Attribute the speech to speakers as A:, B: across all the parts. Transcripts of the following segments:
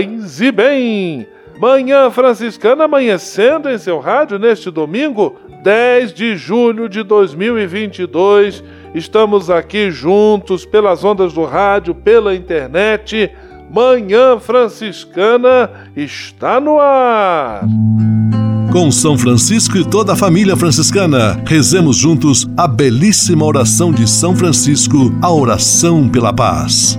A: Paz e bem. Manhã Franciscana amanhecendo em seu rádio neste domingo, 10 de julho de 2022. Estamos aqui juntos pelas ondas do rádio, pela internet. Manhã Franciscana está no ar.
B: Com São Francisco e toda a família franciscana, rezemos juntos a belíssima oração de São Francisco, a oração pela paz.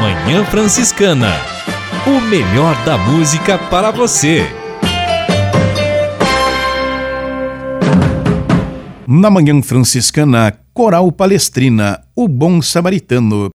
C: Manhã Franciscana. O melhor da música para você.
D: Na Manhã Franciscana, Coral Palestrina, O Bom Samaritano.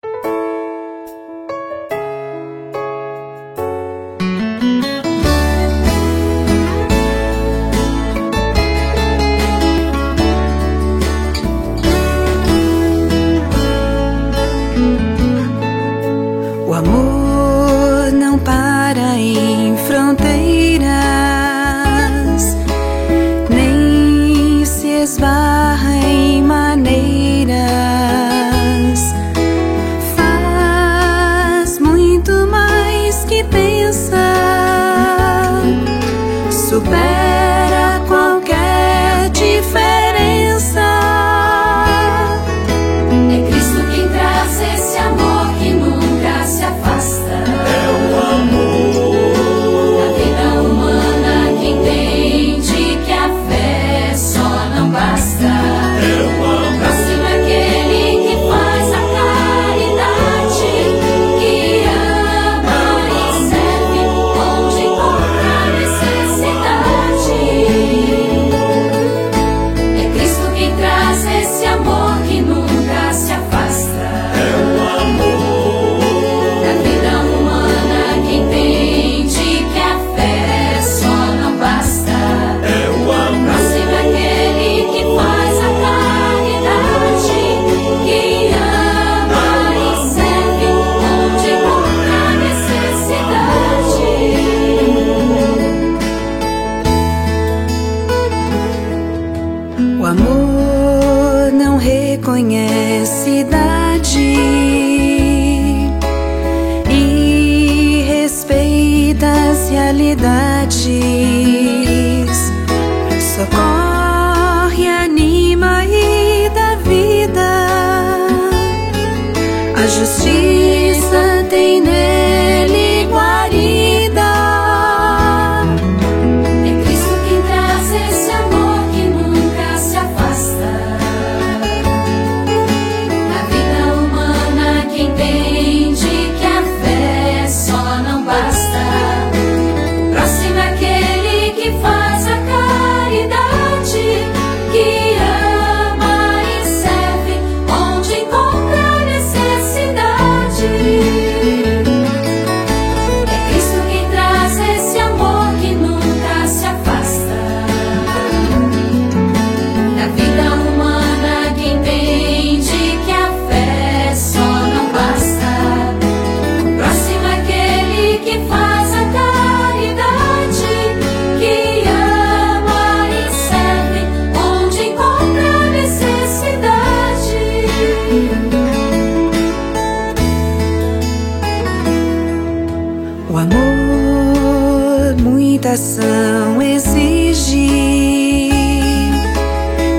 D: Coração exige.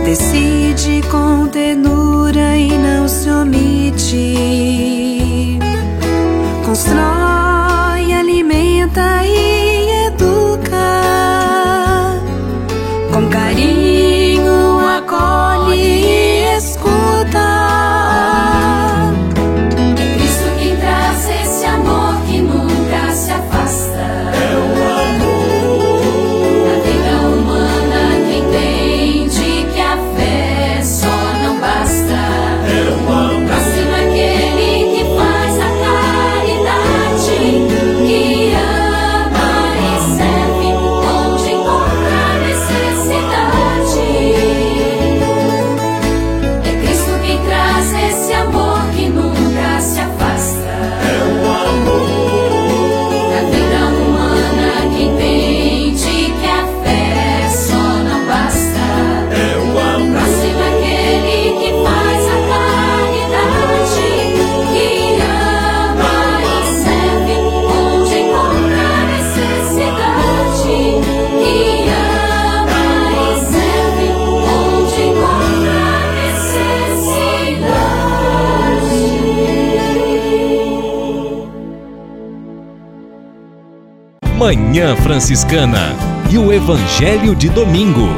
D: Decide com ternura e não se omite.
C: Manhã Franciscana e o Evangelho de Domingo.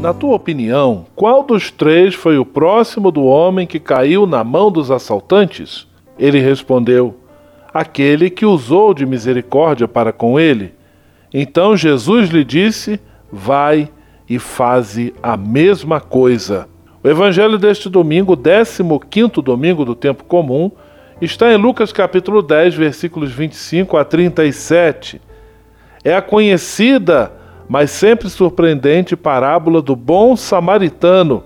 A: Na tua opinião, qual dos três foi o próximo do homem que caiu na mão dos assaltantes? Ele respondeu: Aquele que usou de misericórdia para com ele. Então Jesus lhe disse: Vai e faze a mesma coisa. O evangelho deste domingo, 15 domingo do tempo comum, está em Lucas capítulo 10, versículos 25 a 37. É a conhecida, mas sempre surpreendente parábola do bom samaritano,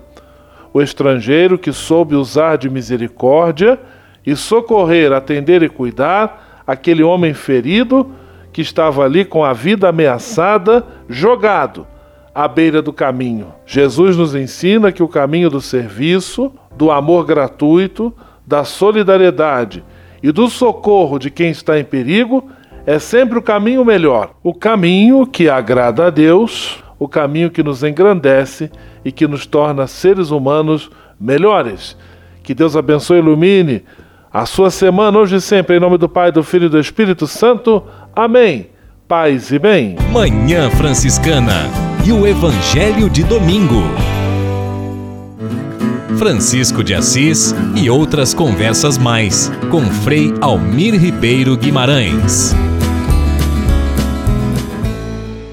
A: o estrangeiro que soube usar de misericórdia e socorrer, atender e cuidar aquele homem ferido que estava ali com a vida ameaçada, jogado à beira do caminho. Jesus nos ensina que o caminho do serviço, do amor gratuito, da solidariedade e do socorro de quem está em perigo é sempre o caminho melhor, o caminho que agrada a Deus, o caminho que nos engrandece e que nos torna seres humanos melhores. Que Deus abençoe e ilumine a sua semana hoje e sempre, em nome do Pai, do Filho e do Espírito Santo. Amém. Paz e bem.
C: Manhã Franciscana e o Evangelho de Domingo. Francisco de Assis e outras conversas mais com Frei Almir Ribeiro Guimarães.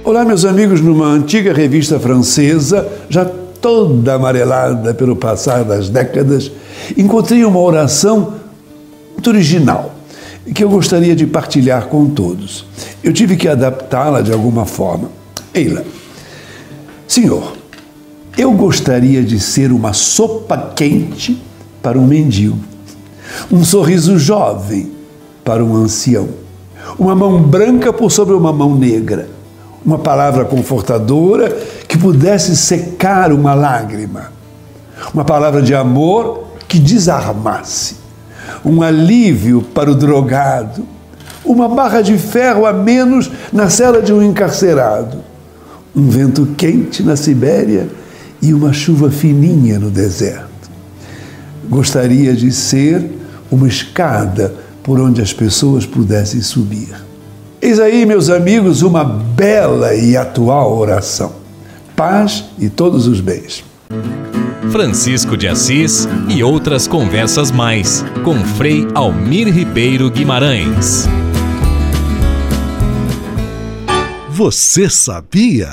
E: Olá, meus amigos, numa antiga revista francesa, já toda amarelada pelo passar das décadas, encontrei uma oração muito original que eu gostaria de partilhar com todos. Eu tive que adaptá-la de alguma forma. Eila, Senhor, eu gostaria de ser uma sopa quente para um mendigo, um sorriso jovem para um ancião, uma mão branca por sobre uma mão negra, uma palavra confortadora que pudesse secar uma lágrima, uma palavra de amor que desarmasse, um alívio para o drogado, uma barra de ferro a menos na cela de um encarcerado, um vento quente na Sibéria e uma chuva fininha no deserto. Gostaria de ser uma escada por onde as pessoas pudessem subir. Eis aí, meus amigos, uma bela e atual oração. Paz e todos os bens.
C: Francisco de Assis e outras conversas mais com Frei Almir Ribeiro Guimarães.
B: Você sabia?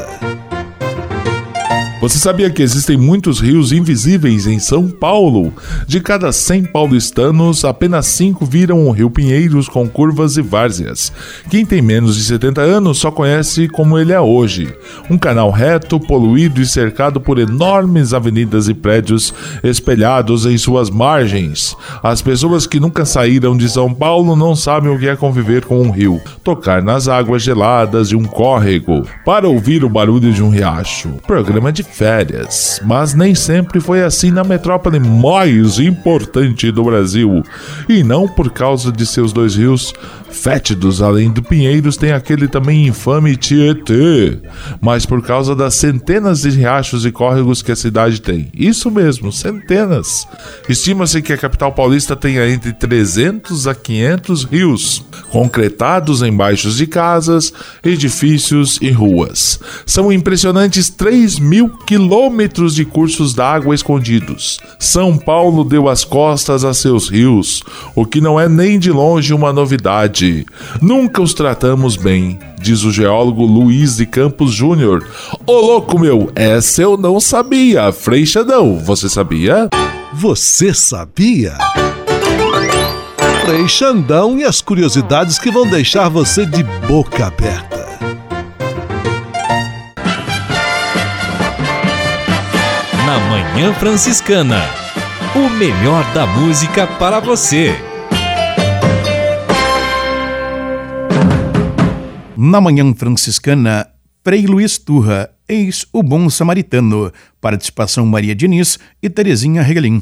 F: Você sabia que existem muitos rios invisíveis em São Paulo? De cada 100 paulistanos, apenas 5 viram o Rio Pinheiros com curvas e várzeas. Quem tem menos de 70 anos só conhece como ele é hoje. Um canal reto, poluído e cercado por enormes avenidas e prédios espelhados em suas margens. As pessoas que nunca saíram de São Paulo não sabem o que é conviver com um rio, tocar nas águas geladas de um córrego, para ouvir o barulho de um riacho. Programa de
G: férias. Mas nem sempre foi assim na metrópole mais importante do Brasil. E não por causa de seus dois rios fétidos, além do Pinheiros, tem aquele também infame Tietê, mas por causa das centenas de riachos e córregos que a cidade tem. Isso mesmo, centenas. Estima-se que a capital paulista tenha entre 300 a 500 rios, concretados em baixos de casas, edifícios e ruas. São impressionantes 3 mil quilômetros de cursos d'água escondidos. São Paulo deu as costas a seus rios, o que não é nem de longe uma novidade Nunca os tratamos bem, diz o geólogo Luiz de Campos Júnior. Ô louco meu, essa eu não sabia. Frei Xandão, você sabia?
B: Você sabia? Frei Xandão e as curiosidades que vão deixar você de boca aberta.
C: Na Manhã Franciscana, o melhor da música para você.
D: Na Manhã Franciscana, Frei Luiz Turra, ex o Bom Samaritano, participação Maria Diniz e Terezinha Regalim.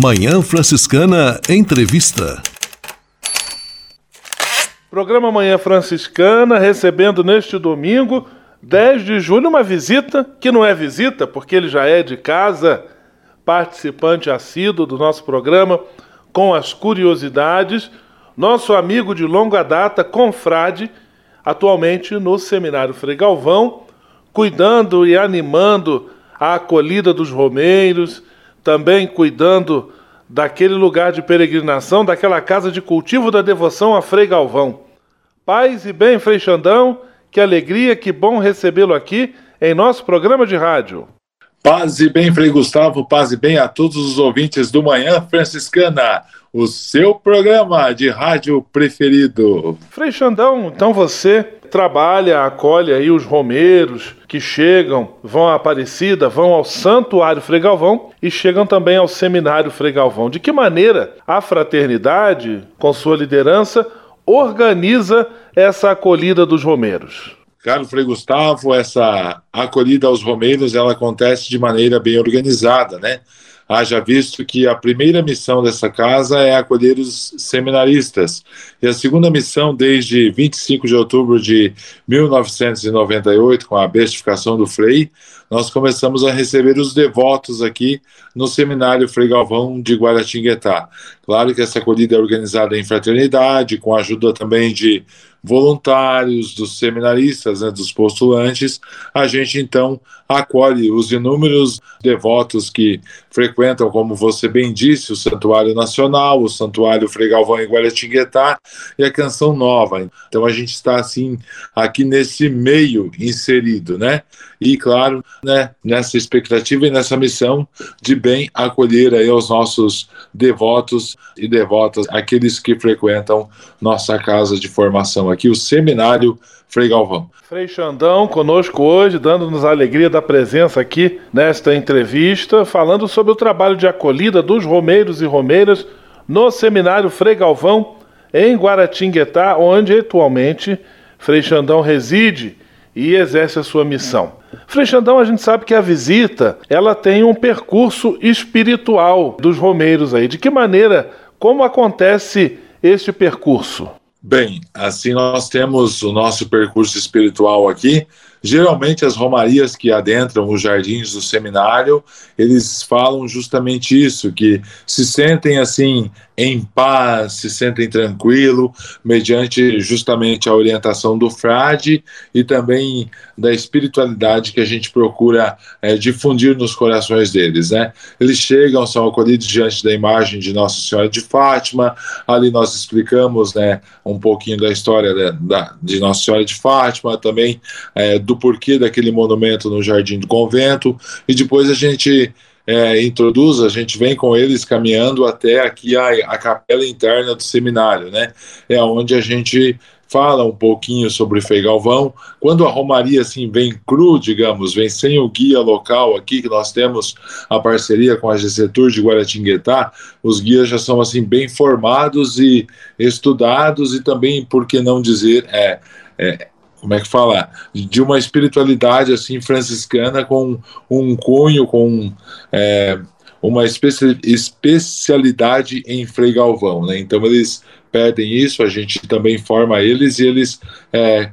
B: Manhã Franciscana Entrevista.
A: Programa Manhã Franciscana recebendo neste domingo, 10 de julho, uma visita que não é visita, porque ele já é de casa, participante assíduo do nosso programa, com as curiosidades, nosso amigo de longa data, confrade, atualmente no Seminário Frei Galvão, cuidando e animando a acolhida dos romeiros, também cuidando daquele lugar de peregrinação, daquela casa de cultivo da devoção a Frei Galvão. Paz e bem, Frei Xandão, que alegria, que bom recebê-lo aqui em nosso programa de rádio.
F: Paz e bem, Frei Gustavo, paz e bem a todos os ouvintes do Manhã Franciscana, o seu programa de rádio preferido.
A: Frei Xandão, então você trabalha, acolhe aí os romeiros que chegam, vão à Aparecida, vão ao Santuário Frei Galvão e chegam também ao Seminário Frei Galvão. De que maneira a fraternidade, com sua liderança, organiza essa acolhida dos romeiros?
F: Caro Frei Gustavo, essa acolhida aos romeiros ela acontece de maneira bem organizada, né? Haja visto que a primeira missão dessa casa é acolher os seminaristas, e a segunda missão, desde 25 de outubro de 1998, com a beatificação do Frei, nós começamos a receber os devotos aqui no Seminário Frei Galvão de Guaratinguetá. Claro que essa acolhida é organizada em fraternidade, com a ajuda também de voluntários, dos seminaristas, né, dos postulantes, a gente então acolhe os inúmeros devotos que frequentam, como você bem disse, o Santuário Nacional, o Santuário Frei Galvão em Guaratinguetá e a Canção Nova. Então a gente está assim aqui nesse meio inserido, né? E claro, né, nessa expectativa e nessa missão de bem acolher aí os nossos devotos e devotas, aqueles que frequentam nossa casa de formação aqui, o Seminário Frei Galvão.
A: Frei Xandão conosco hoje, dando-nos a alegria da presença aqui nesta entrevista, falando sobre o trabalho de acolhida dos romeiros e romeiras no Seminário Frei Galvão, em Guaratinguetá, onde atualmente Frei Xandão reside e exerce a sua missão. Frei Xandão, a gente sabe que a visita, ela tem um percurso espiritual dos romeiros aí. De que maneira, como acontece este percurso?
F: Bem, assim nós temos o nosso percurso espiritual aqui. Geralmente as romarias que adentram os jardins do seminário, eles falam justamente isso, que se sentem assim em paz, se sentem tranquilo, mediante justamente a orientação do frade e também da espiritualidade que a gente procura é, difundir nos corações deles, né? Eles chegam, são acolhidos diante da imagem de Nossa Senhora de Fátima, ali nós explicamos, né, um pouquinho da história de, da, de Nossa Senhora de Fátima, também é, do porquê daquele monumento no Jardim do Convento, e depois a gente é, introduz, a gente vem com eles caminhando até aqui a, a capela interna do seminário, né? É onde a gente fala um pouquinho sobre Frei Galvão. Quando a Romaria assim vem cru, digamos, vem sem o guia local aqui, que nós temos a parceria com a GC Tour de Guaratinguetá, os guias já são assim bem formados e estudados e também, por que não dizer, é, é como é que fala, de uma espiritualidade assim franciscana com um cunho, com é, uma especi especialidade em Frei Galvão, né? Então eles pedem isso, a gente também forma eles e eles é,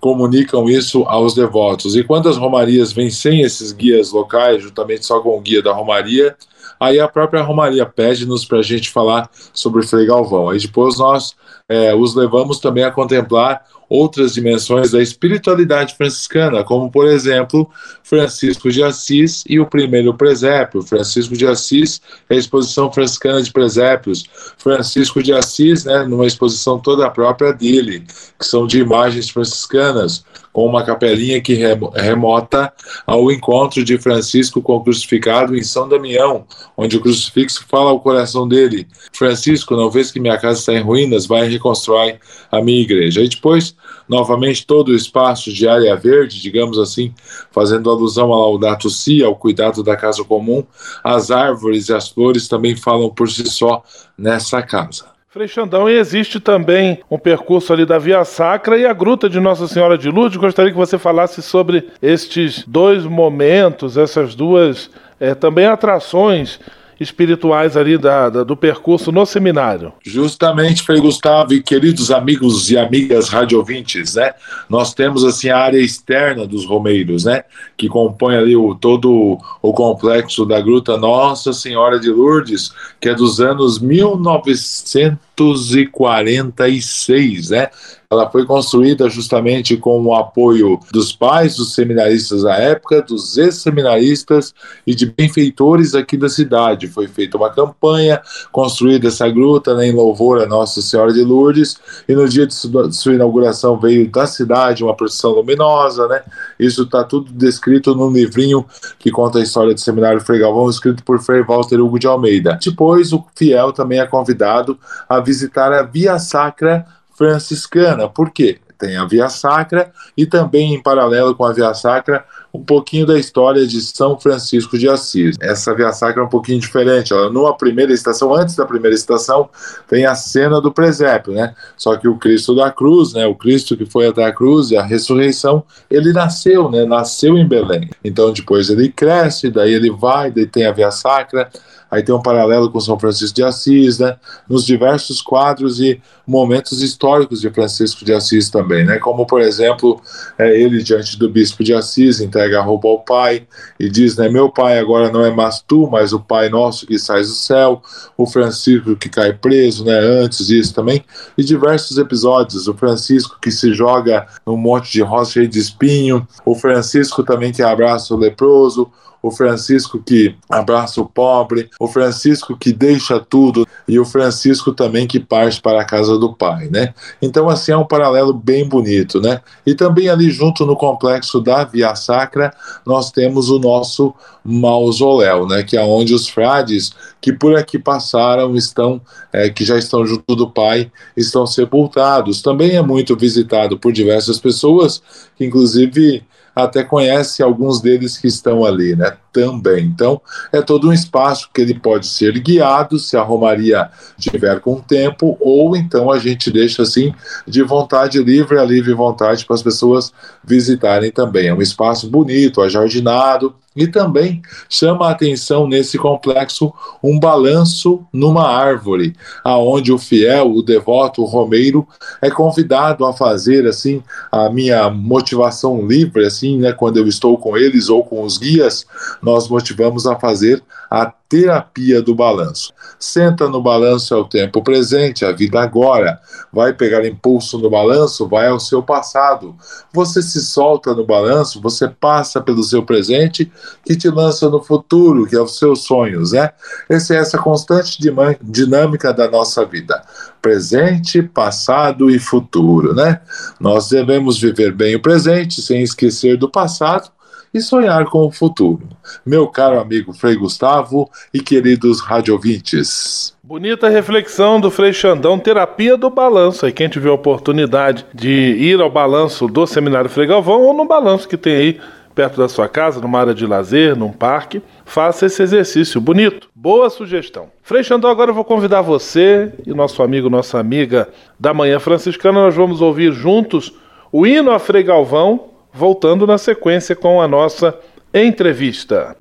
F: comunicam isso aos devotos. E quando as romarias vêm sem esses guias locais, juntamente só com o guia da romaria, aí a própria romaria pede-nos para a gente falar sobre Frei Galvão. Aí depois nós é, os levamos também a contemplar outras dimensões da espiritualidade franciscana, como, por exemplo, Francisco de Assis e o primeiro presépio. Francisco de Assis a exposição franciscana de presépios. Francisco de Assis, né, numa exposição toda própria dele, que são de imagens franciscanas, com uma capelinha que remota ao encontro de Francisco com o crucificado em São Damião, onde o crucifixo fala ao coração dele: Francisco, não vês que minha casa está em ruínas? Vai reconstrói a minha igreja. E depois novamente todo o espaço de área verde, digamos assim, fazendo alusão ao Laudato Si, ao cuidado da casa comum, as árvores e as flores também falam por si só nessa casa.
A: Frei Xandão, e existe também um percurso ali da Via Sacra e a Gruta de Nossa Senhora de Lourdes. Gostaria que você falasse sobre estes dois momentos, essas duas é, também atrações espirituais ali da, da, do percurso no seminário.
F: Justamente, Frei Gustavo e queridos amigos e amigas radiovintes, né? Nós temos assim a área externa dos Romeiros, né? Que compõe ali o, todo o complexo da Gruta Nossa Senhora de Lourdes, que é dos anos 1946, né? Ela foi construída justamente com o apoio dos pais dos seminaristas da época, dos ex-seminaristas e de benfeitores aqui da cidade. Foi feita uma campanha, construída essa gruta né, em louvor a Nossa Senhora de Lourdes, e no dia de sua inauguração veio da cidade uma procissão luminosa, né? Isso está tudo descrito num livrinho que conta a história do Seminário Frei Galvão, escrito por Frei Walter Hugo de Almeida. Depois, o fiel também é convidado a visitar a Via Sacra franciscana. Por quê? Tem a Via Sacra e também, em paralelo com a Via Sacra, um pouquinho da história de São Francisco de Assis. Essa Via Sacra é um pouquinho diferente. Ela, numa primeira estação, antes da primeira estação, tem a cena do presépio, né? Só que o Cristo da cruz, né? O Cristo que foi até a cruz e a ressurreição, ele nasceu, né? Nasceu em Belém. Então depois ele cresce, daí ele vai, daí tem a Via Sacra, aí tem um paralelo com São Francisco de Assis, né? Nos diversos quadros e momentos históricos de Francisco de Assis também, né? Como, por exemplo, é, ele diante do bispo de Assis entrega a roupa ao pai e diz, né? Meu pai agora não é mais tu, mas o pai nosso que sai do céu, o Francisco que cai preso, né? Antes disso também, e diversos episódios, o Francisco que se joga num monte de rocha cheio de espinho, o Francisco também que abraça o leproso, o Francisco que abraça o pobre, o Francisco que deixa tudo e o Francisco também que parte para a casa do pai, né? Então assim é um paralelo bem bonito, né? E também ali junto no complexo da Via Sacra nós temos o nosso mausoléu, né? Que é onde os frades que por aqui passaram estão, é, que já estão junto do pai, estão sepultados. Também é muito visitado por diversas pessoas que inclusive até conhece alguns deles que estão ali, né? Também. Então, é todo um espaço que ele pode ser guiado se a Romaria tiver com tempo, ou então a gente deixa assim de vontade livre, a livre vontade para as pessoas visitarem também. É um espaço bonito, ajardinado, e também chama a atenção nesse complexo um balanço numa árvore, aonde o fiel, o devoto, o romeiro é convidado a fazer assim a minha motivação livre assim, né, quando eu estou com eles ou com os guias, nós motivamos a fazer a terapia do balanço. Senta no balanço é o tempo presente, a vida agora. Vai pegar impulso no balanço, vai ao seu passado. Você se solta no balanço, você passa pelo seu presente que te lança no futuro, que é os seus sonhos, né? Essa é essa constante dinâmica da nossa vida. Presente, passado e futuro, né? Nós devemos viver bem o presente sem esquecer do passado e sonhar com o futuro. Meu caro amigo Frei Gustavo e queridos radiovintes.
A: Bonita reflexão do Frei Xandão, terapia do balanço. Aí quem tiver a oportunidade de ir ao balanço do Seminário Frei Galvão ou no balanço que tem aí perto da sua casa, numa área de lazer, num parque, faça esse exercício bonito. Boa sugestão. Frei Xandão, agora eu vou convidar você e nosso amigo, nossa amiga da Manhã Franciscana, nós vamos ouvir juntos o hino a Frei Galvão, voltando na sequência com a nossa entrevista.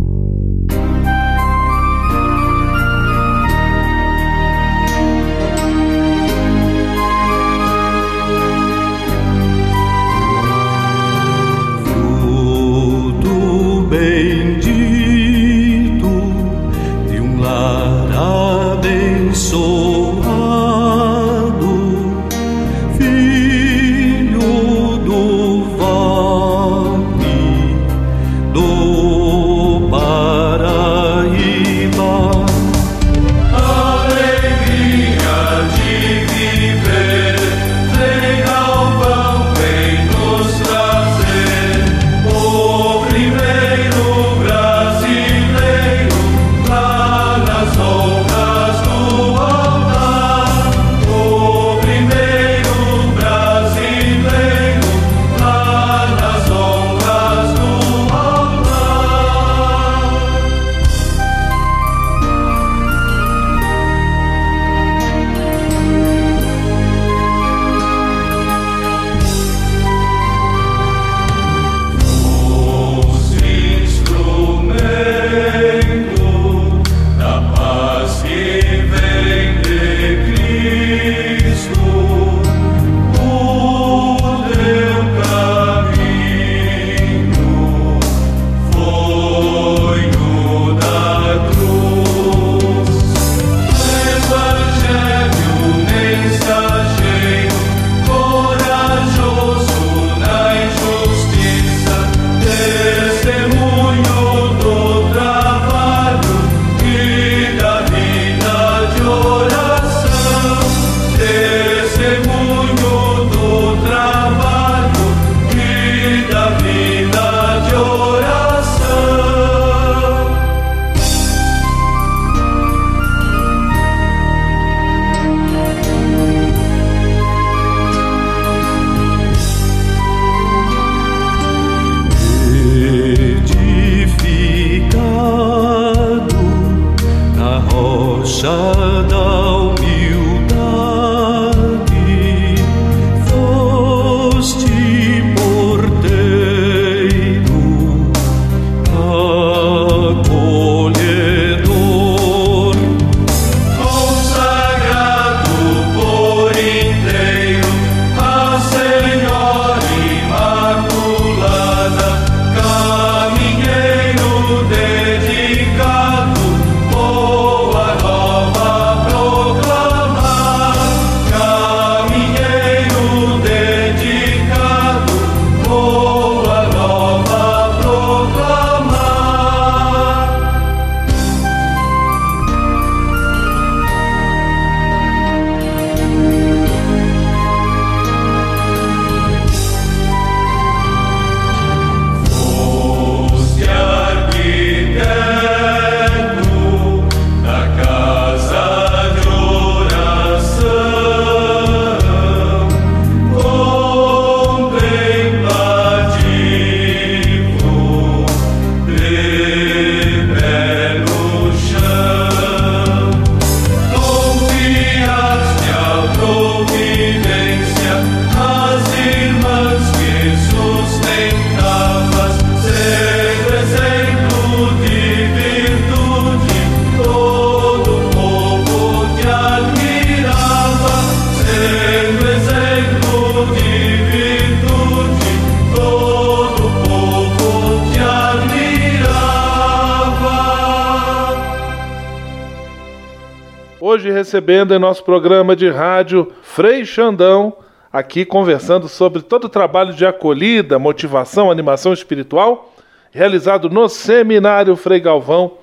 A: Recebendo em nosso programa de rádio Frei Xandão, aqui conversando sobre todo o trabalho de acolhida, motivação, animação espiritual realizado no Seminário Frei Galvão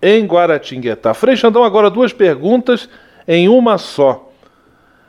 A: em Guaratinguetá. Frei Xandão, agora duas perguntas em uma só.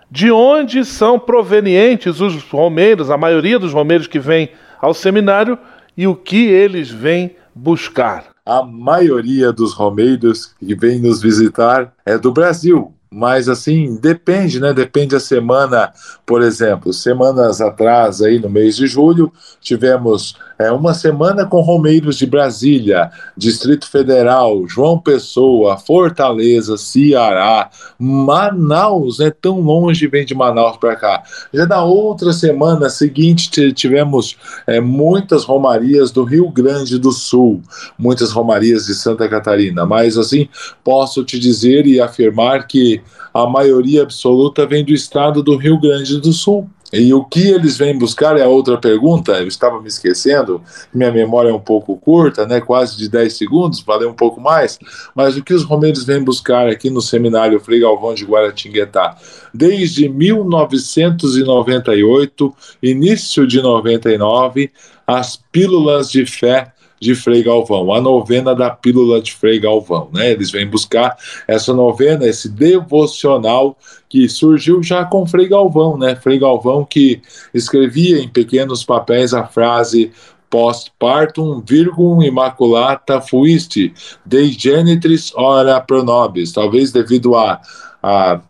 A: De onde são provenientes os romeiros, a maioria dos romeiros que vêm ao seminário e o que eles vêm buscar?
F: A maioria dos romeiros que vêm nos visitar é do Brasil, mas assim depende, né? Depende a semana, por exemplo, semanas atrás aí no mês de julho tivemos é, uma semana com Romeiros de Brasília, Distrito Federal, João Pessoa, Fortaleza, Ceará, Manaus, é tão longe vem de Manaus para cá. Já na outra semana seguinte tivemos é, muitas romarias do Rio Grande do Sul, muitas romarias de Santa Catarina, mas assim posso te dizer e afirmar que a maioria absoluta vem do estado do Rio Grande do Sul. E o que eles vêm buscar é a outra pergunta, eu estava me esquecendo, minha memória é um pouco curta, né, quase de 10 segundos, valeu um pouco mais, mas o que os romeiros vêm buscar aqui no seminário Frei Galvão de Guaratinguetá? Desde 1998, início de 99, as pílulas de fé de Frei Galvão, a novena da Pílula de Frei Galvão. Né? Eles vêm buscar essa novena, esse devocional que surgiu já com Frei Galvão, né? Frei Galvão que escrevia em pequenos papéis a frase post-partum virgum immaculata fuiste, dei genitris ora pro nobis. Talvez devido a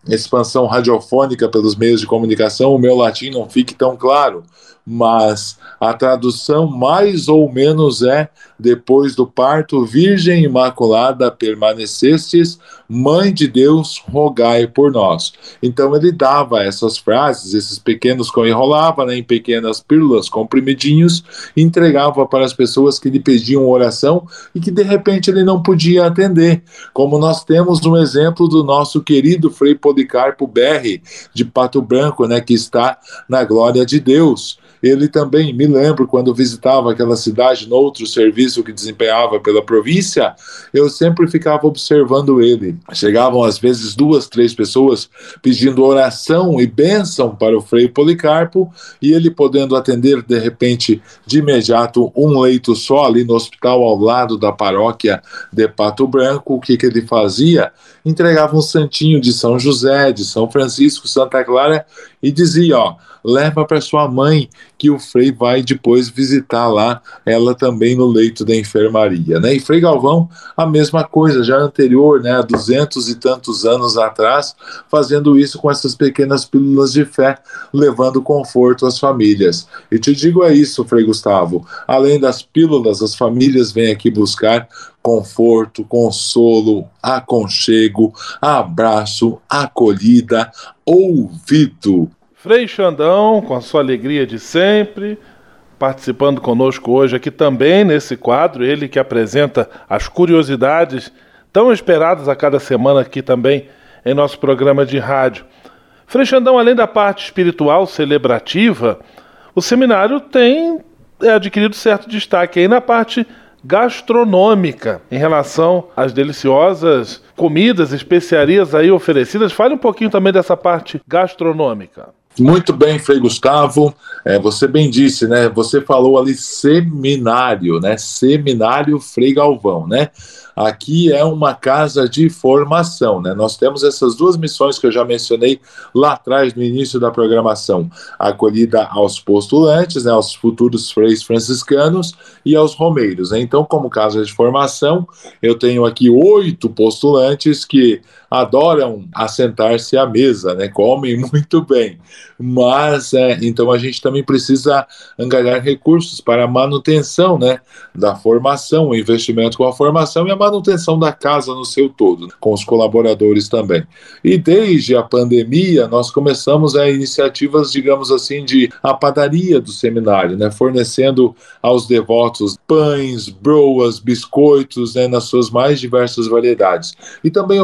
F: expansão radiofônica pelos meios de comunicação, o meu latim não fique tão claro, mas a tradução mais ou menos é: depois do parto, Virgem Imaculada permanecestes, Mãe de Deus, rogai por nós. Então ele dava essas frases, esses pequenos que enrolava né, em pequenas pílulas, comprimidinhos, entregava para as pessoas que lhe pediam oração e que de repente ele não podia atender. Como nós temos um exemplo do nosso querido Frei Policarpo Berri, de Pato Branco, né, que está na glória de Deus. Ele também, me lembro, quando visitava aquela cidade, no outro serviço que desempenhava pela província, eu sempre ficava observando ele. Chegavam às vezes duas, três pessoas pedindo oração e bênção para o Frei Policarpo, e ele podendo atender, de repente, de imediato, um leito só ali no hospital ao lado da paróquia de Pato Branco, o que, que ele fazia? Entregava um santinho de São José, de São Francisco, Santa Clara, e dizia, ó, leva para sua mãe, que o Frei vai depois visitar lá, ela também no leito da enfermaria, né? E Frei Galvão, a mesma coisa, já anterior, né, há duzentos e tantos anos atrás, fazendo isso com essas pequenas pílulas de fé, levando conforto às famílias. E te digo é isso, Frei Gustavo, além das pílulas, as famílias vêm aqui buscar conforto, consolo, aconchego, abraço, acolhida, ouvido.
A: Frei Xandão, com a sua alegria de sempre, participando conosco hoje aqui também nesse quadro, ele que apresenta as curiosidades tão esperadas a cada semana aqui também em nosso programa de rádio. Frei Xandão, além da parte espiritual celebrativa, o seminário tem é, adquirido certo destaque aí na parte gastronômica em relação às deliciosas comidas, especiarias aí oferecidas. Fale um pouquinho também dessa parte gastronômica.
F: Muito bem, Frei Gustavo. É, você bem disse, né? Você falou ali seminário, né? Seminário Frei Galvão, né? Aqui é uma casa de formação, né? Nós temos essas duas missões que eu já mencionei lá atrás no início da programação: acolhida aos postulantes, né, aos futuros freis franciscanos e aos romeiros. Né? Então, como casa de formação, eu tenho aqui oito postulantes que adoram assentar-se à mesa, né? Comem muito bem. Mas é, então a gente também precisa angariar recursos para a manutenção, né, da formação, o investimento com a formação e a manutenção da casa no seu todo, com os colaboradores também. E desde a pandemia, nós começamos a iniciativas, digamos assim, de a padaria do seminário, né, fornecendo aos devotos pães, broas, biscoitos, né, nas suas mais diversas variedades. E também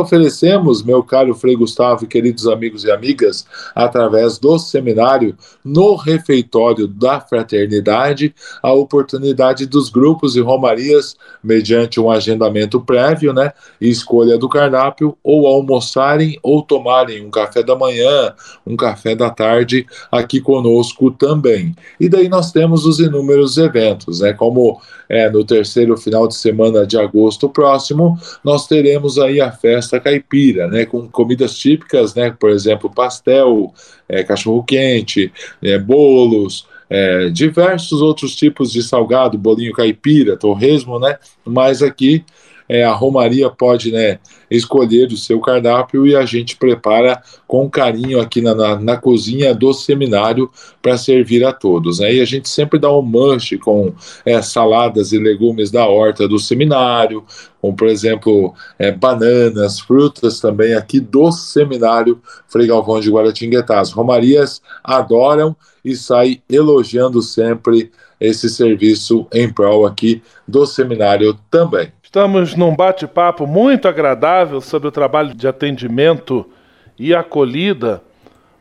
F: oferecemos, meu caro Frei Gustavo e queridos amigos e amigas, através do seminário, no refeitório da fraternidade, a oportunidade dos grupos e romarias, mediante um agendamento prévio, né, escolha do cardápio, ou almoçarem ou tomarem um café da manhã, um café da tarde aqui conosco também. E daí nós temos os inúmeros eventos, né, como é, no terceiro final de semana de agosto próximo, nós teremos aí a festa caipira, né, com comidas típicas, né, por exemplo, pastel, é, cachorro-quente, é, bolos, é, diversos outros tipos de salgado, bolinho caipira, torresmo, né? Mas aqui é, a Romaria pode né, escolher o seu cardápio e a gente prepara com carinho aqui na, na, na cozinha do seminário para servir a todos. Né? E a gente sempre dá um manche com é, saladas e legumes da horta do seminário, como por exemplo é, bananas, frutas também aqui do seminário Frei Galvão de Guaratinguetá. As Romarias adoram e saem elogiando sempre esse serviço em prol aqui do seminário também.
A: Estamos num bate-papo muito agradável sobre o trabalho de atendimento e acolhida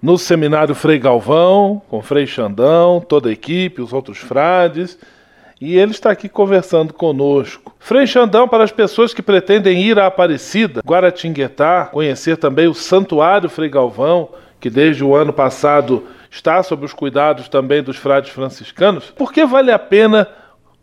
A: no seminário Frei Galvão, com Frei Xandão, toda a equipe, os outros frades, e ele está aqui conversando conosco. Frei Xandão, para as pessoas que pretendem ir à Aparecida, Guaratinguetá, conhecer também o Santuário Frei Galvão, que desde o ano passado está sob os cuidados também dos frades franciscanos, por que vale a pena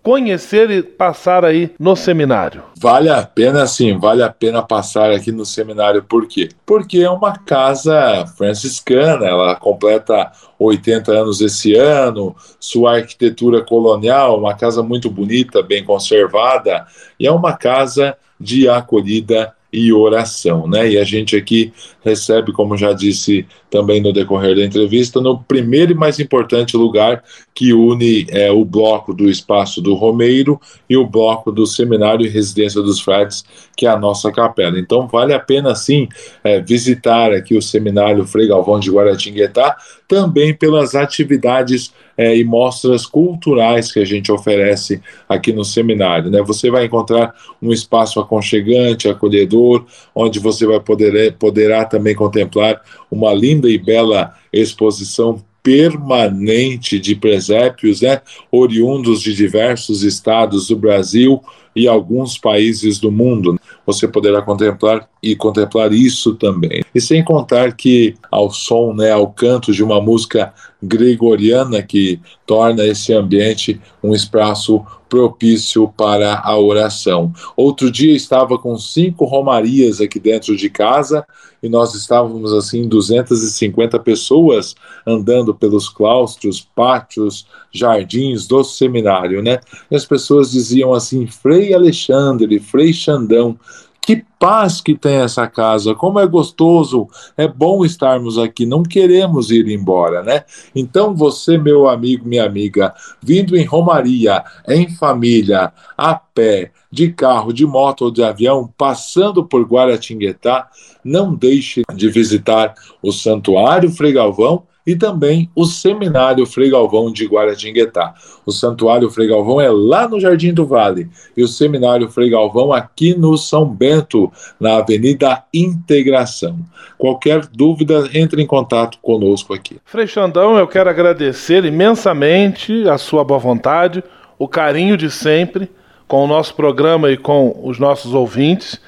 A: conhecer e passar aí no seminário?
F: Vale a pena, sim, vale a pena passar aqui no seminário. Por quê? Porque é uma casa franciscana, ela completa 80 anos esse ano, sua arquitetura colonial, uma casa muito bonita, bem conservada, e é uma casa de acolhida e oração, né? E a gente aqui recebe, como já disse também no decorrer da entrevista, no primeiro e mais importante lugar que une é, o bloco do Espaço do Romeiro e o bloco do Seminário e Residência dos Frades, que é a nossa capela. Então vale a pena sim é, visitar aqui o Seminário Frei Galvão de Guaratinguetá, também pelas atividades é, e mostras culturais que a gente oferece aqui no seminário. Né? Você vai encontrar um espaço aconchegante, acolhedor, onde você vai poder poderá também contemplar uma linda e bela exposição permanente de presépios, né, oriundos de diversos estados do Brasil e alguns países do mundo. Você poderá contemplar e contemplar isso também. E sem contar que ao som, né, ao canto de uma música gregoriana que torna esse ambiente um espaço propício para a oração. Outro dia estava com cinco romarias aqui dentro de casa e nós estávamos assim 250 pessoas andando pelos claustros, pátios, jardins do seminário, né? E as pessoas diziam assim: Frei Alexandre, Frei Xandão, que paz que tem essa casa, como é gostoso, é bom estarmos aqui, não queremos ir embora, né? Então você, meu amigo, minha amiga, vindo em Romaria, em família, a pé, de carro, de moto ou de avião, passando por Guaratinguetá, não deixe de visitar o Santuário Frei Galvão e também o Seminário Frei Galvão de Guaratinguetá. O Santuário Frei Galvão é lá no Jardim do Vale e o Seminário Frei Galvão aqui no São Bento, na Avenida Integração. Qualquer dúvida, entre em contato conosco aqui.
A: Frei Xandão, eu quero agradecer imensamente a sua boa vontade, o carinho de sempre com o nosso programa e com os nossos ouvintes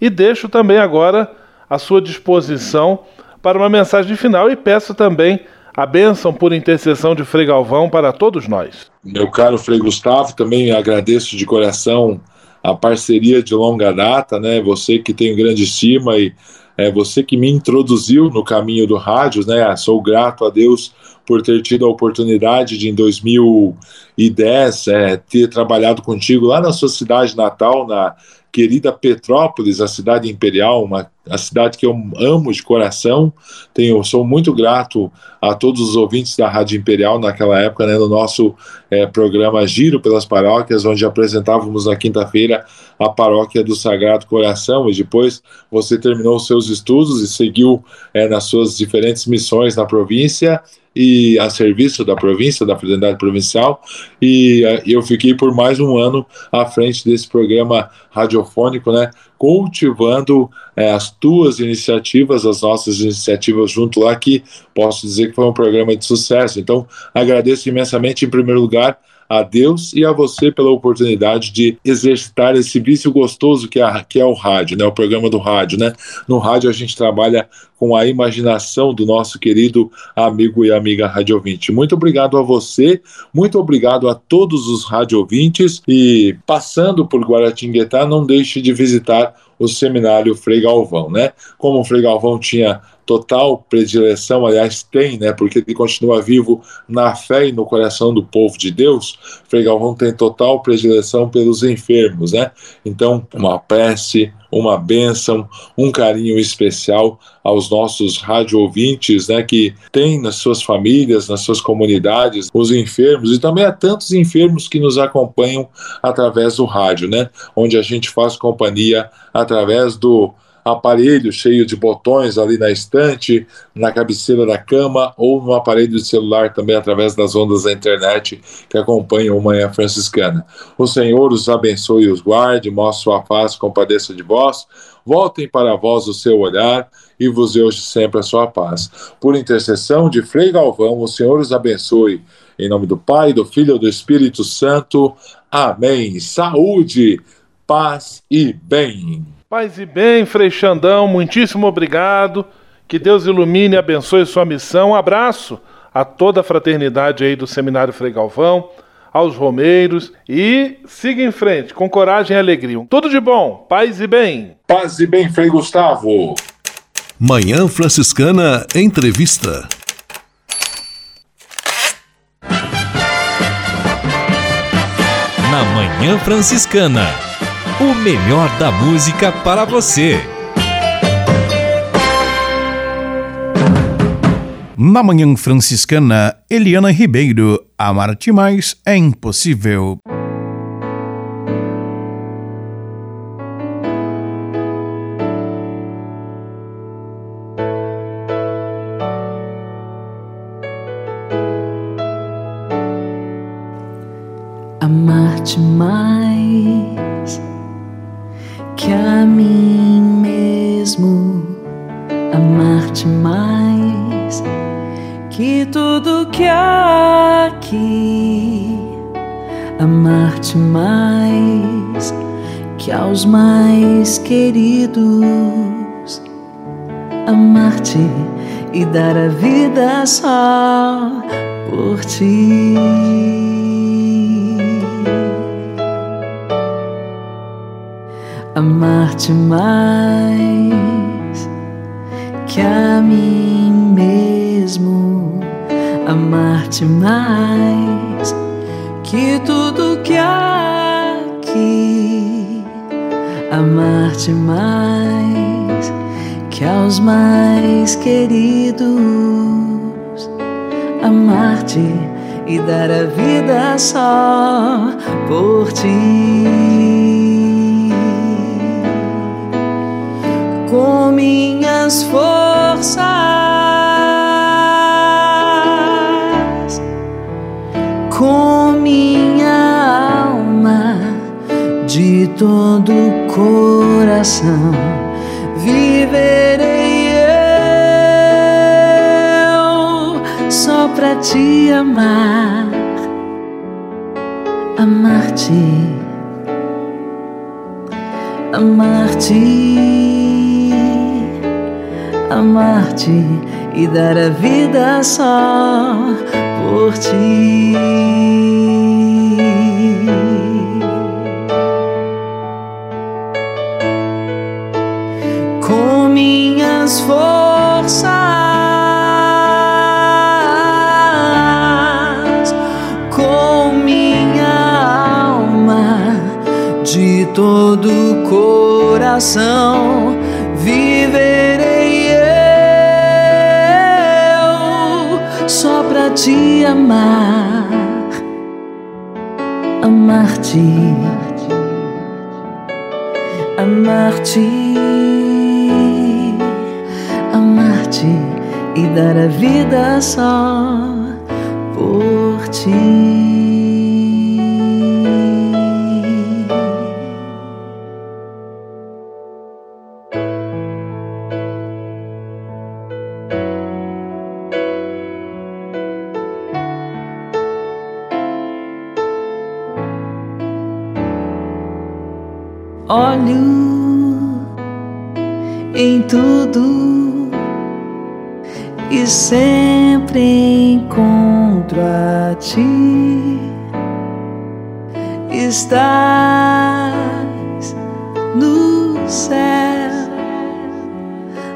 A: e deixo também agora à sua disposição para uma mensagem final e peço também a bênção por intercessão de Frei Galvão para todos nós.
F: Meu caro Frei Gustavo, também agradeço de coração a parceria de longa data, né? Você que tem grande estima e é você que me introduziu no caminho do rádio, né? Sou grato a Deus por ter tido a oportunidade de, em 2010, é, ter trabalhado contigo lá na sua cidade natal, na querida Petrópolis, a cidade imperial, uma, a cidade que eu amo de coração. Tenho, sou muito grato a todos os ouvintes da Rádio Imperial naquela época, né, no nosso é, programa Giro pelas Paróquias, onde apresentávamos na quinta-feira a paróquia do Sagrado Coração. E depois você terminou seus estudos e seguiu é, nas suas diferentes missões na província e a serviço da província, da Fraternidade Provincial, e uh, eu fiquei por mais um ano à frente desse programa radiofônico, né, cultivando é, as tuas iniciativas, as nossas iniciativas junto lá, que posso dizer que foi um programa de sucesso. Então, agradeço imensamente, em primeiro lugar, a Deus e a você pela oportunidade de exercitar esse vício gostoso que é, que é o rádio, né? O programa do rádio, né? No rádio a gente trabalha com a imaginação do nosso querido amigo e amiga rádio ouvinte. Muito obrigado a você, muito obrigado a todos os rádio ouvintes e passando por Guaratinguetá, não deixe de visitar o seminário Frei Galvão, né? Como o Frei Galvão tinha total predileção, aliás, tem, né? Porque ele continua vivo na fé e no coração do povo de Deus. Frei Galvão tem total predileção pelos enfermos, né? Então, uma prece, uma bênção, um carinho especial aos nossos rádio ouvintes, né, que têm nas suas famílias, nas suas comunidades, os enfermos e também a tantos enfermos que nos acompanham através do rádio, né, onde a gente faz companhia através do aparelho cheio de botões ali na estante, na cabeceira da cama ou no aparelho de celular também através das ondas da internet que acompanham o Manhã Franciscana. O Senhor os abençoe e os guarde, mostre sua face, compadeça de vós, voltem para vós o seu olhar e vos dê hoje sempre a sua paz. Por intercessão de Frei Galvão, o Senhor os abençoe. Em nome do Pai, do Filho e do Espírito Santo. Amém. Saúde, paz e bem.
A: Paz e bem, Frei Xandão, muitíssimo obrigado. Que Deus ilumine e abençoe sua missão. Um abraço a toda a fraternidade aí do Seminário Frei Galvão, aos romeiros e siga em frente com coragem e alegria. Tudo de bom, paz e bem.
F: Paz e bem, Frei Gustavo.
B: Manhã Franciscana Entrevista.
C: Na Manhã Franciscana o melhor da música para você.
D: Na Manhã Franciscana, Eliana Ribeiro, Amar-te mais é impossível.
H: Dar a vida só por ti. amar-te mais que a mim mesmo, amar-te mais que tudo que aqui, amar-te mais que aos mais queridos, amar-te e dar a vida só por ti. com minhas forças, com minha alma, de todo coração, viverei eu só pra te amar, amar-te, amar-te amar-te e dar a vida só por ti. Forças, com minha alma, de todo coração. Te amar, amar-te, amar-te e dar a vida só por ti.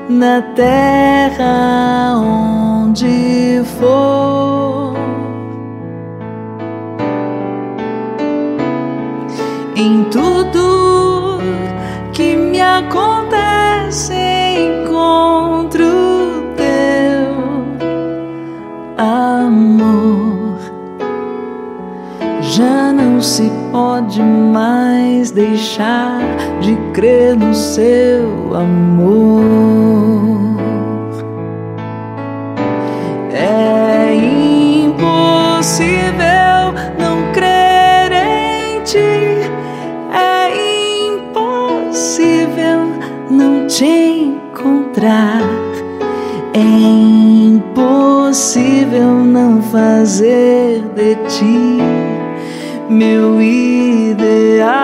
H: Na terra onde for. Em tudo que me acontece, encontro teu amor. Já não se pode mais deixar de crer no seu amor. É impossível não crer em ti. É impossível não te encontrar. É impossível não fazer de ti meu ideal.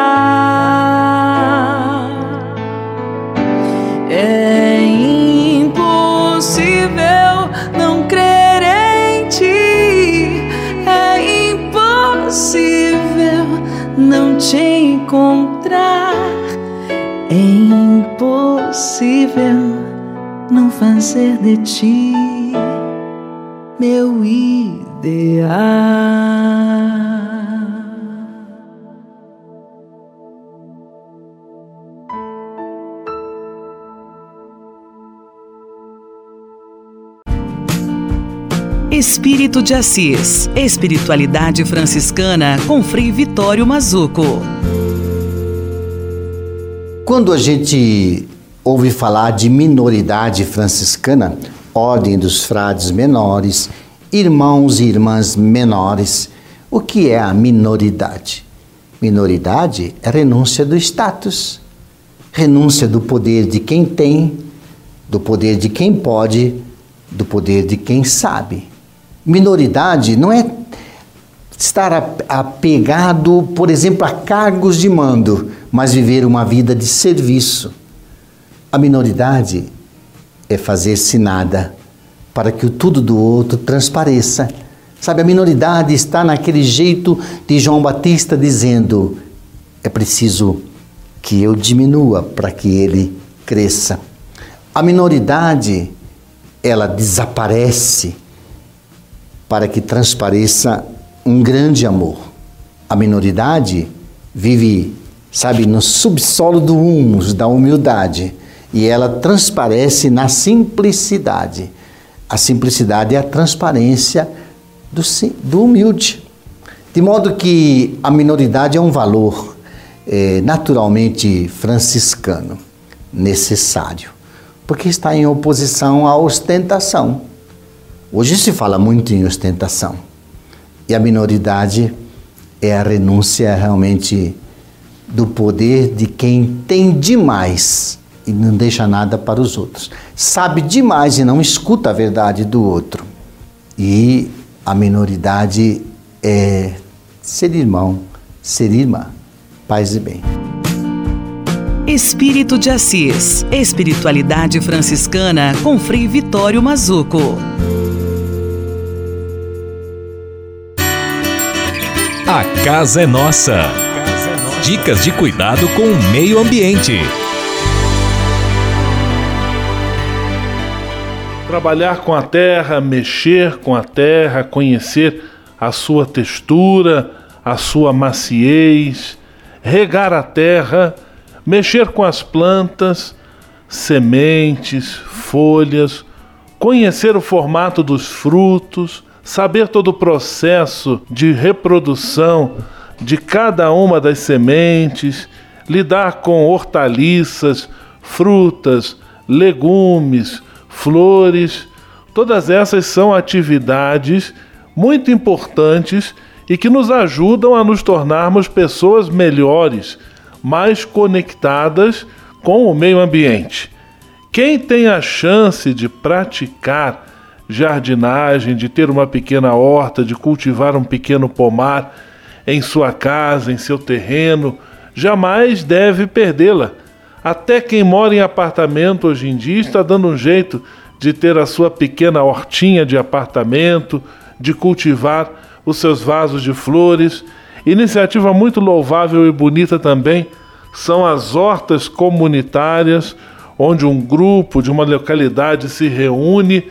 H: É impossível não crer em ti. É impossível não te encontrar. É impossível não fazer de ti meu ideal.
I: Espírito de Assis. Espiritualidade franciscana com Frei Vitório Mazuco.
J: Quando a gente ouve falar de minoridade franciscana, ordem dos frades menores, irmãos e irmãs menores, o que é a minoridade? Minoridade é renúncia do status, renúncia do poder de quem tem, do poder de quem pode, do poder de quem sabe. Minoridade não é estar apegado, por exemplo, a cargos de mando, mas viver uma vida de serviço. A minoridade é fazer-se nada para que o tudo do outro transpareça. Sabe, a minoridade está naquele jeito de João Batista dizendo: é preciso que eu diminua para que ele cresça. A minoridade, ela desaparece para que transpareça um grande amor. A minoridade vive, sabe, no subsolo do humus, da humildade, e ela transparece na simplicidade. A simplicidade é a transparência do, do humilde. De modo que a minoridade é um valor é, naturalmente franciscano, necessário, porque está em oposição à ostentação. Hoje se fala muito em ostentação. E a minoridade é a renúncia realmente do poder de quem tem demais e não deixa nada para os outros. Sabe demais e não escuta a verdade do outro. E a minoridade é ser irmão, ser irmã, paz e bem.
I: Espírito de Assis. Espiritualidade franciscana com Frei Vitório Mazuco.
C: A casa é nossa. Dicas de cuidado com o meio ambiente.
A: Trabalhar com a terra, mexer com a terra, conhecer a sua textura, a sua maciez, regar a terra, mexer com as plantas, sementes, folhas, conhecer o formato dos frutos, saber todo o processo de reprodução de cada uma das sementes, lidar com hortaliças, frutas, legumes, flores, todas essas são atividades muito importantes e que nos ajudam a nos tornarmos pessoas melhores, mais conectadas com o meio ambiente. Quem tem a chance de praticar jardinagem, de ter uma pequena horta, de cultivar um pequeno pomar em sua casa, em seu terreno, jamais deve perdê-la. Até quem mora em apartamento hoje em dia está dando um jeito de ter a sua pequena hortinha de apartamento, de cultivar os seus vasos de flores. Iniciativa muito louvável e bonita também são as hortas comunitárias, onde um grupo de uma localidade se reúne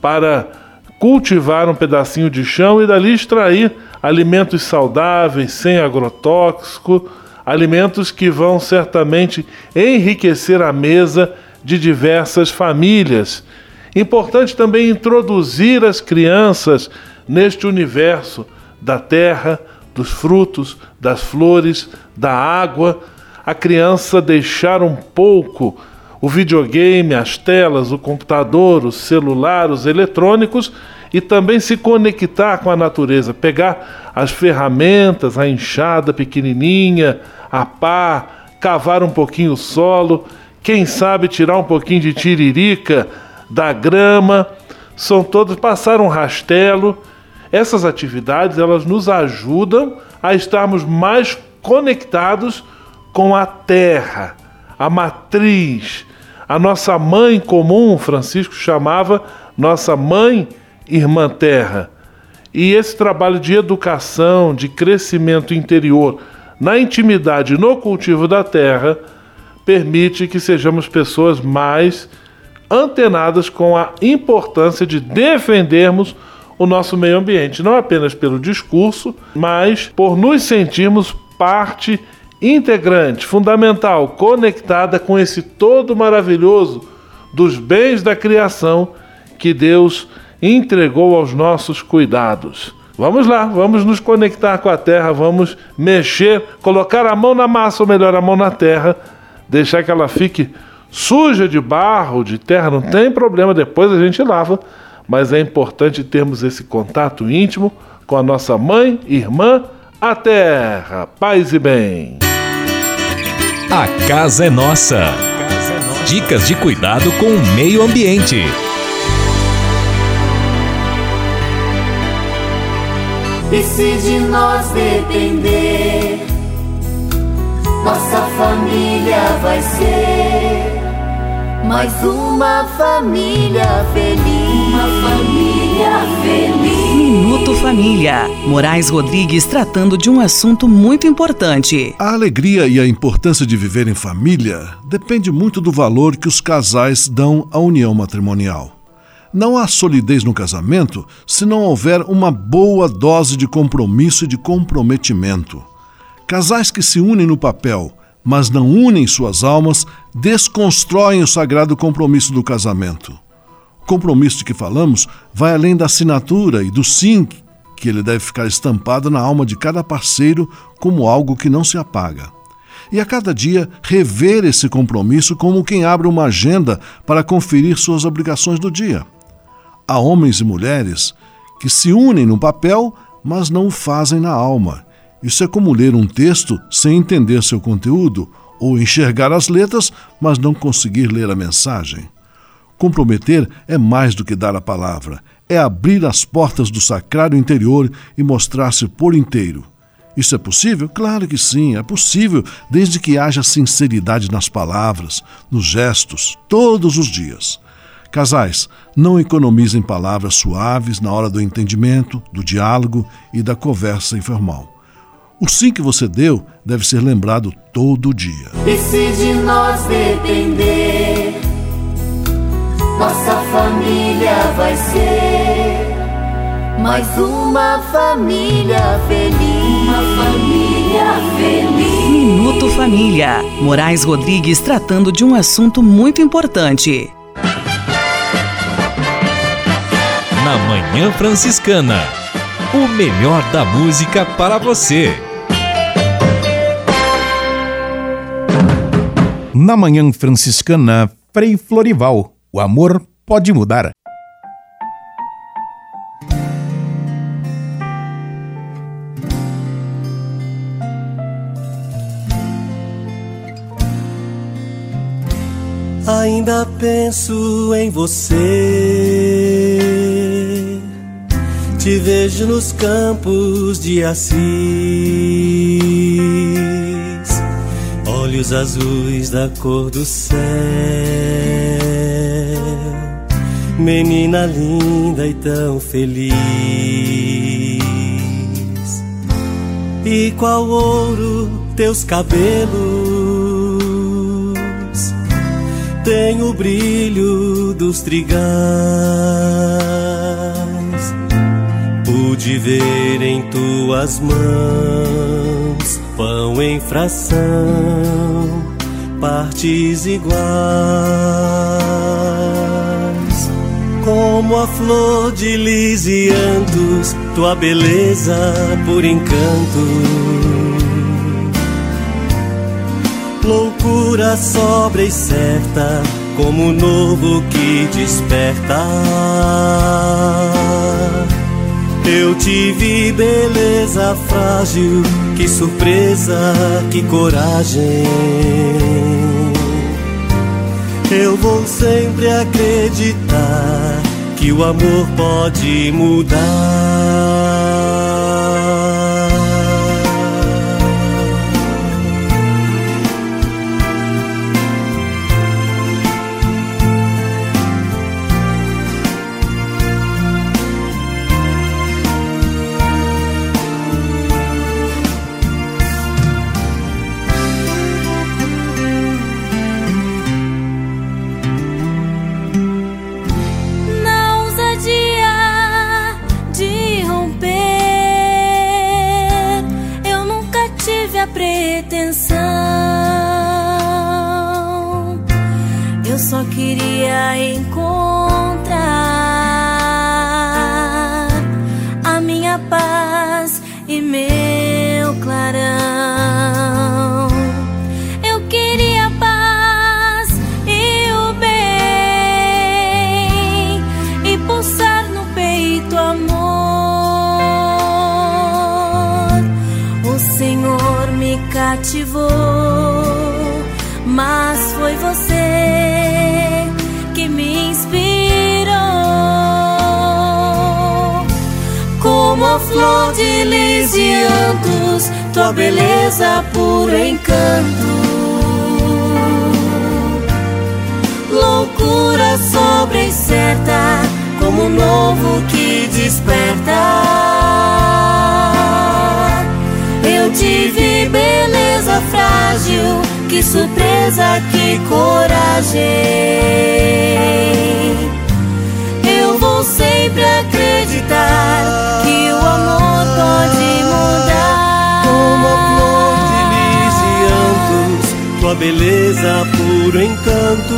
A: para cultivar um pedacinho de chão e dali extrair alimentos saudáveis, sem agrotóxico, alimentos que vão certamente enriquecer a mesa de diversas famílias. Importante também introduzir as crianças neste universo da terra, dos frutos, das flores, da água. A criança deixar um pouco o videogame, as telas, o computador, o celular, os eletrônicos e também se conectar com a natureza, pegar as ferramentas, a enxada pequenininha, a pá, cavar um pouquinho o solo, quem sabe tirar um pouquinho de tiririca da grama, são todos passar um rastelo. Essas atividades elas nos ajudam a estarmos mais conectados com a terra, a matriz, a nossa mãe comum, Francisco chamava nossa mãe irmã terra. E esse trabalho de educação, de crescimento interior, na intimidade, no cultivo da terra, permite que sejamos pessoas mais antenadas com a importância de defendermos o nosso meio ambiente, não apenas pelo discurso, mas por nos sentirmos parte integrante, fundamental, conectada com esse todo maravilhoso dos bens da criação que Deus entregou aos nossos cuidados. Vamos lá, vamos nos conectar com a terra, vamos mexer, colocar a mão na massa, ou melhor, a mão na terra, deixar que ela fique suja de barro, de terra, não tem problema, depois a gente lava, mas é importante termos esse contato íntimo com a nossa mãe, irmã, a terra. Paz e bem.
C: A casa é nossa. Dicas de cuidado com o meio ambiente.
K: E se de nós depender, nossa família vai ser mais uma família feliz. Uma família feliz.
I: Minuto Família. Moraes Rodrigues tratando de um assunto muito importante.
B: A alegria e a importância de viver em família depende muito do valor que os casais dão à união matrimonial. Não há solidez no casamento se não houver uma boa dose de compromisso e de comprometimento. Casais que se unem no papel, mas não unem suas almas, desconstroem o sagrado compromisso do casamento. Compromisso de que falamos vai além da assinatura e do sim que ele deve ficar estampado na alma de cada parceiro como algo que não se apaga e a cada dia rever esse compromisso como quem abre uma agenda para conferir suas obrigações do dia. Há homens e mulheres que se unem no papel, mas não o fazem na alma. Isso é como ler um texto sem entender seu conteúdo, ou enxergar as letras, mas não conseguir ler a mensagem. Comprometer é mais do que dar a palavra, é abrir as portas do sacrário interior e mostrar-se por inteiro. Isso é possível? Claro que sim, é possível, desde que haja sinceridade nas palavras, nos gestos, todos os dias. Casais, não economizem palavras suaves na hora do entendimento, do diálogo e da conversa informal. O sim que você deu deve ser lembrado todo dia.
K: E se de nós depender, nossa família vai ser mais uma família feliz. Uma família feliz.
I: Minuto Família. Moraes Rodrigues tratando de um assunto muito importante.
C: na Manhã Franciscana. O melhor da música para você.
D: Na Manhã Franciscana, Frei Florival. O amor pode mudar.
L: Ainda penso em você. Te vejo nos campos de Assis, olhos azuis da cor do céu. Menina linda e tão feliz. E qual ouro teus cabelos tem o brilho dos trigais. Pude ver em tuas mãos pão em fração, partes iguais, como a flor de lisiantos, tua beleza por encanto. Loucura sobra e certa, como o novo que desperta. Eu te vi, beleza frágil, que surpresa, que coragem. Eu vou sempre acreditar que o amor pode mudar.
D: Beleza por encanto. Loucura sobre e certa, como um novo que desperta. Eu te vi, beleza frágil, que surpresa, que coragem. Eu vou sempre acreditar
L: tua beleza puro encanto.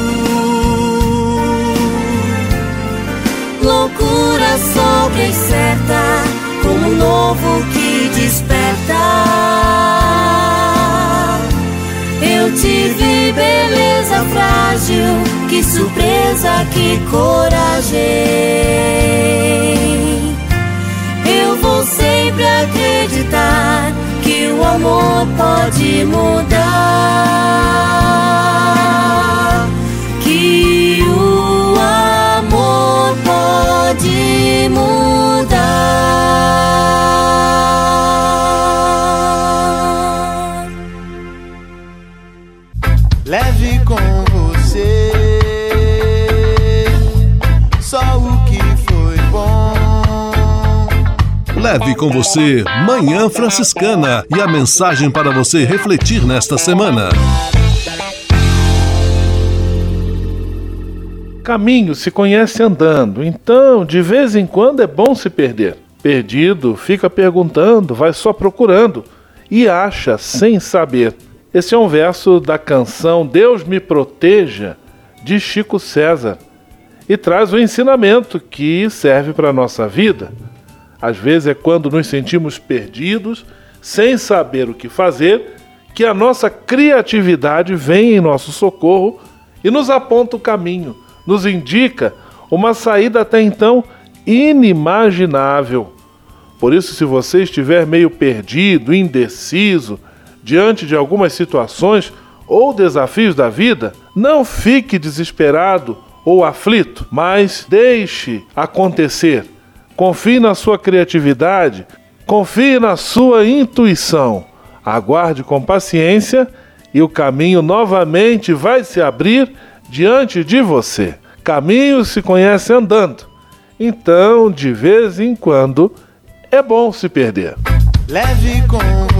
D: Loucura sobre certa, como um novo que desperta. Eu te vi, beleza frágil, que surpresa, que coragem vou sempre acreditar amor pode mudar. Que o amor pode mudar.
M: Leve com
B: você Manhã Franciscana e a mensagem para você refletir nesta semana.
A: Caminho se conhece andando, então de vez em quando é bom se perder. Perdido, fica perguntando, vai só procurando e acha sem saber. Esse é um verso da canção Deus me proteja de Chico César e traz o um ensinamento que serve para a nossa vida. Às vezes é quando nos sentimos perdidos, sem saber o que fazer, que a nossa criatividade vem em nosso socorro e nos aponta o caminho, nos indica uma saída até então inimaginável. Por isso, se você estiver meio perdido, indeciso, diante de algumas situações ou desafios da vida, não fique desesperado ou aflito, mas deixe acontecer Confie na sua criatividade, confie na sua intuição. Aguarde com paciência e o caminho novamente vai se abrir diante de você. Caminho se conhece andando. Então, de vez em quando, é bom se perder.
N: Leve com